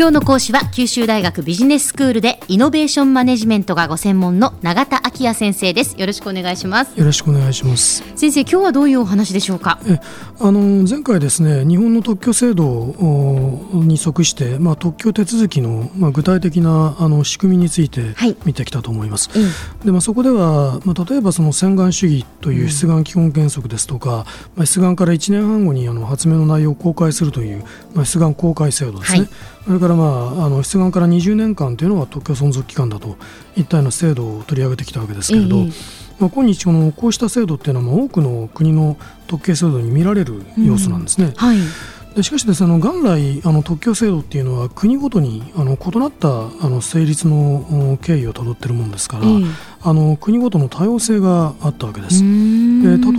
今日の講師は九州大学ビジネススクールでイノベーションマネジメントがご専門の永田昭也先生です。よろしくお願いします。よろしくお願いします。先生今日はどういうお話でしょうか？えあの前回ですね日本の特許制度に即して、まあ、特許手続きの、まあ、具体的なあの仕組みについて見てきたと思います、はい、でまあ、そこでは、まあ、例えばその洗顔主義という出願基本原則ですとか、うん、まあ、出願から1年半後にあの発明の内容を公開するという、まあ、出願公開制度ですね、はい。それから、まあ、あの出願から20年間というのは特許存続期間だといったような制度を取り上げてきたわけですけれど、えー、まあ、今日このこうした制度っていうのは多くの国の特許制度に見られる要素なんですね。うんはいでしかしです、ね、元来あの特許制度っていうのは国ごとにあの異なったあの成立の経緯をたどっているものですから、あの国ごとの多様性があったわけです。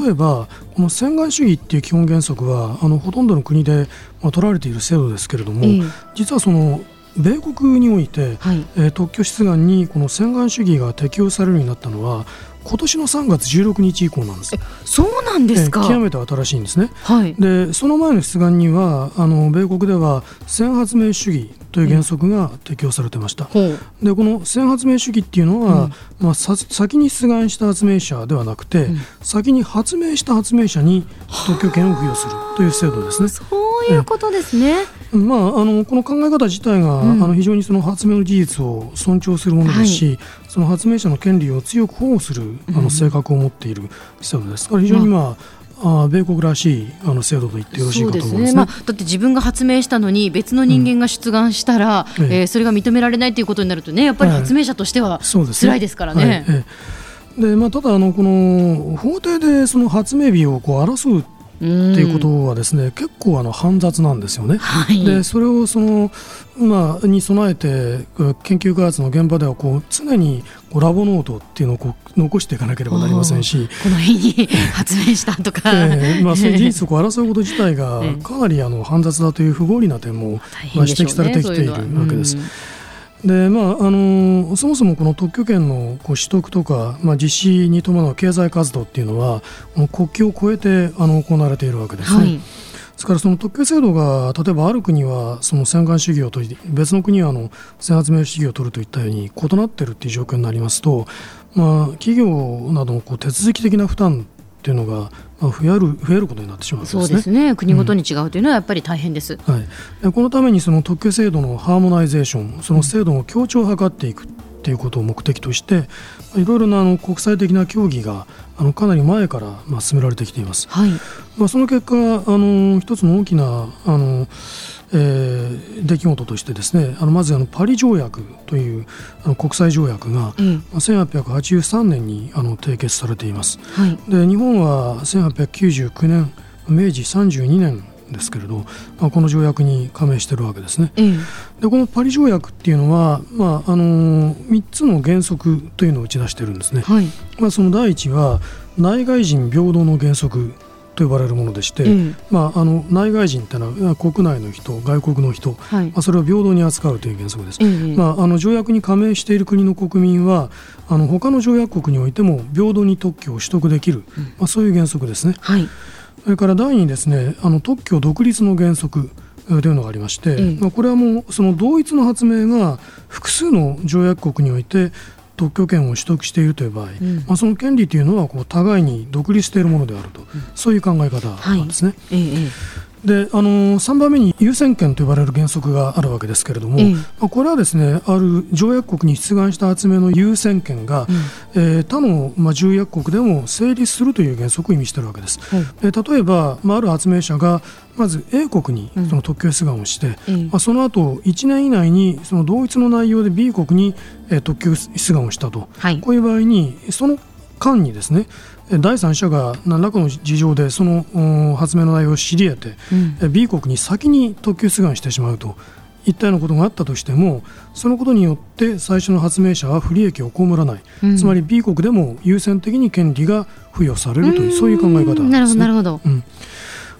で例えばこの洗顔主義っていう基本原則はあのほとんどの国で、まあ、取られている制度ですけれども、実はその米国において、はい、えー、特許出願にこの洗顔主義が適用されるようになったのは今年の3月16日以降なんです。そうなんですか。極めて新しいんですね。はい、でその前の出願にはあの米国では先発明主義という原則が適用されてました。うん、でこの先発明主義っていうのは、うん、まあさ先に出願した発明者ではなくて、うん、先に発明した発明者に特許権を付与するという制度ですね。そういうことですね。まあ、あのこの考え方自体が、あの非常にその発明の事実を尊重するものですし、はい、その発明者の権利を強く保護するあの性格を持っている制度です。から非常にまあ、あ米国らしいあの制度と言ってよろしいかと思います、ね,、ね。まあ、だって自分が発明したのに別の人間が出願したら、うん、ええー、それが認められないということになるとねやっぱり発明者としては辛いですからね。はい、ねはいまあ、ただあのこの法廷でその発明日をこう争うっていうことはですね結構あの煩雑なんですよね。はい、でそれをその、まあ、に備えて研究開発の現場ではこう常にこうラボノートっていうのをこう残していかなければなりませんし。この日に発明したとか、えーまあ、そういう事実を争うこと自体がかなりあの煩雑だという不合理な点も、まあ、指摘されてきているわけです。でまあ、あのそもそもこの特許権のこう取得とか、まあ、実施に伴う経済活動っていうのは国境を越えてあの行われているわけですね。はいですからその特許制度が例えばある国はその洗顔主義を取り別の国はあの先発明主義を取るといったように異なっているという状況になりますと、まあ、企業などのこう手続き的な負担っていうのが増える増えることになってしまう、ね、そうですね。国ごとに違うというのはやっぱり大変です、うん、はい、このためにその特許制度のハーモナイゼーションその制度の強調を図っていく。っていうことを目的としていろいろなあの国際的な協議があのかなり前からまあ進められてきています。はい、まあ、その結果あの一つの大きなあのえー、出来事としてですねあのまずあのパリ条約というあの国際条約が、うん、1883年にあの締結されています。はい、で日本は1899年明治32年ですけれど、まあ、この条約に加盟しているわけですね。うん、でこのパリ条約っていうのは、まああのー、3つの原則というのを打ち出しているんですね。はい、まあ、その第一は内外人平等の原則と呼ばれるものでして、うん、まあ、あの内外人というのは国内の人外国の人、はい、まあ、それを平等に扱うという原則です、まあ、あの条約に加盟している国の国民はあの他の条約国においても平等に特許を取得できる、うん、まあ、そういう原則ですね。はいそれから第2にですねあの特許独立の原則というのがありまして、うん、まあ、これはもうその同一の発明が複数の条約国において特許権を取得しているという場合、うん、まあ、その権利というのはこう互いに独立しているものであると、うん、そういう考え方なんですね。はい。ええであの3番目に優先権と呼ばれる原則があるわけですけれども、うん、まあ、これはですねある条約国に出願した発明の優先権が、うん、えー、他の、まあ、重役国でも成立するという原則を意味しているわけです。例えば、まあ、ある発明者がまず A 国にその特許出願をして、うん、まあ、その後1年以内にその同一の内容で B 国に、えー、特許出願をしたと、はい、こういう場合にその間にですね第三者が何らかの事情でその発明の内容を知り得て、うん、B 国に先に特許出願してしまうといったようなことがあったとしてもそのことによって最初の発明者は不利益を被らない、うん、つまり B 国でも優先的に権利が付与されるという、うん、そういう考え方です、ね、なるほどなるほど、うん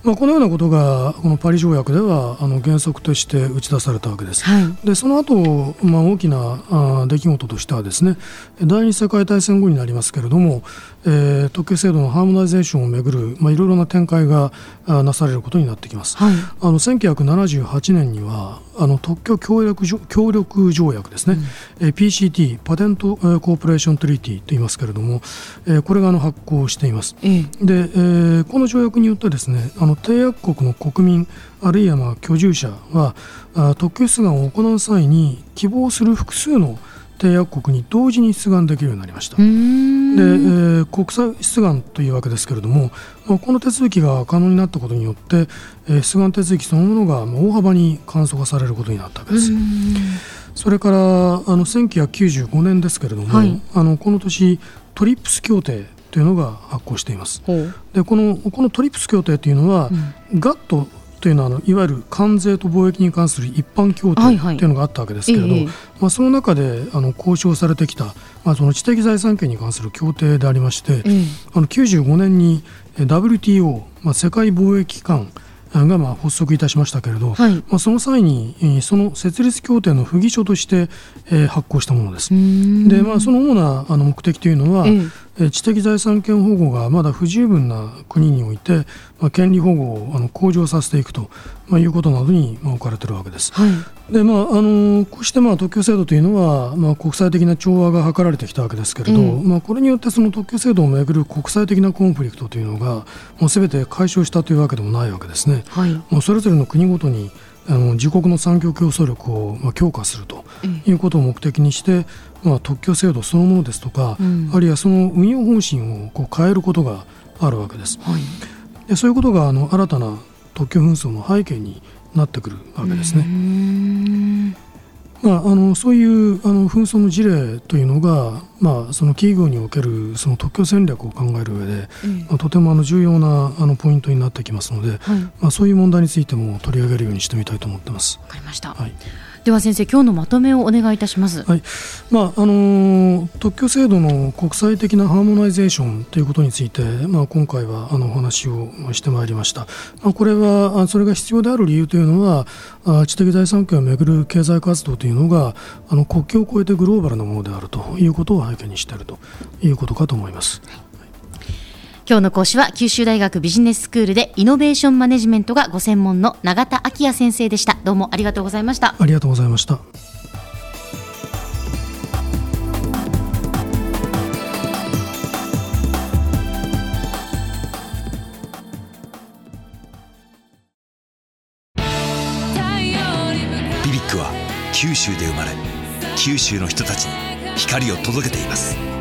まあ、このようなことがこのパリ条約ではあの原則として打ち出されたわけです。はい、でその後、まあ大きなあ出来事としてはですね第二次世界大戦後になりますけれども、えー、特許制度のハーモナイゼーションをめぐる、まあ、いろいろな展開があなされることになってきます。はい、あの1978年にはあの特許協力協力条約ですね、うん、PCT パテントコーポレーショントリティと言いますけれども、えー、これがあの発行しています。うん、で、えー、この条約によってですねあの締約国の国民あるいはまあ居住者はあ特許出願を行う際に希望する複数の締約国に同時に出願できるようになりました。で、えー、国際出願というわけですけれども、まあ、この手続きが可能になったことによって、えー、出願手続きそのものが大幅に簡素化されることになったわけです。それからあの1995年ですけれども、はい、あのこの年トリップス協定というのが発行しています。でこのこのトリップス協定というのは、うん、ガットというのはあのいわゆる関税と貿易に関する一般協定というのがあったわけですけれど、はいはい、まあ、その中であの交渉されてきた、まあ、その知的財産権に関する協定でありまして、あの95年に WTO、まあ、世界貿易機関がまあ発足いたしましたけれど、はい、まあ、その際にその設立協定の不義書として発行したものです。でまあ、その主なあの目的というのは、知的財産権保護がまだ不十分な国において、まあ、権利保護をあの向上させていくと、まあ、いうことなどに、まあ、置かれているわけです。はい、でまあ、あのこうして、まあ、特許制度というのは、まあ、国際的な調和が図られてきたわけですけれど、まあ、これによってその特許制度をめぐる国際的なコンフリクトというのがもうすべて解消したというわけでもないわけですね。はい、もうそれぞれの国ごとにあの自国の産業競争力をまあ強化するということを目的にして、まあ、特許制度そのものですとか、うん、あるいはその運用方針をこう変えることがあるわけです。はい、でそういうことがあの新たな特許紛争の背景になってくるわけですね。まあ、あのそういうあの紛争の事例というのが、まあ、その企業におけるその特許戦略を考える上で、まあ、とてもあの重要なあのポイントになってきますので、はい、まあ、そういう問題についても取り上げるようにしてみたいと思ってます。わかりました、はいでは先生今日のまとめをお願いいたします。はい、まああの特許制度の国際的なハーモナイゼーションということについて、まあ今回はあのお話をしてまいりました。まあこれはそれが必要である理由というのは、知的財産権をめぐる経済活動というのがあの国境を越えてグローバルなものであるということを背景にしているということかと思います。はい今日の講師は九州大学ビジネススクールでイノベーションマネジメントがご専門の永田昭也先生でした。どうもありがとうございました。ありがとうございました。ビビックは九州で生まれ九州の人たちに光を届けています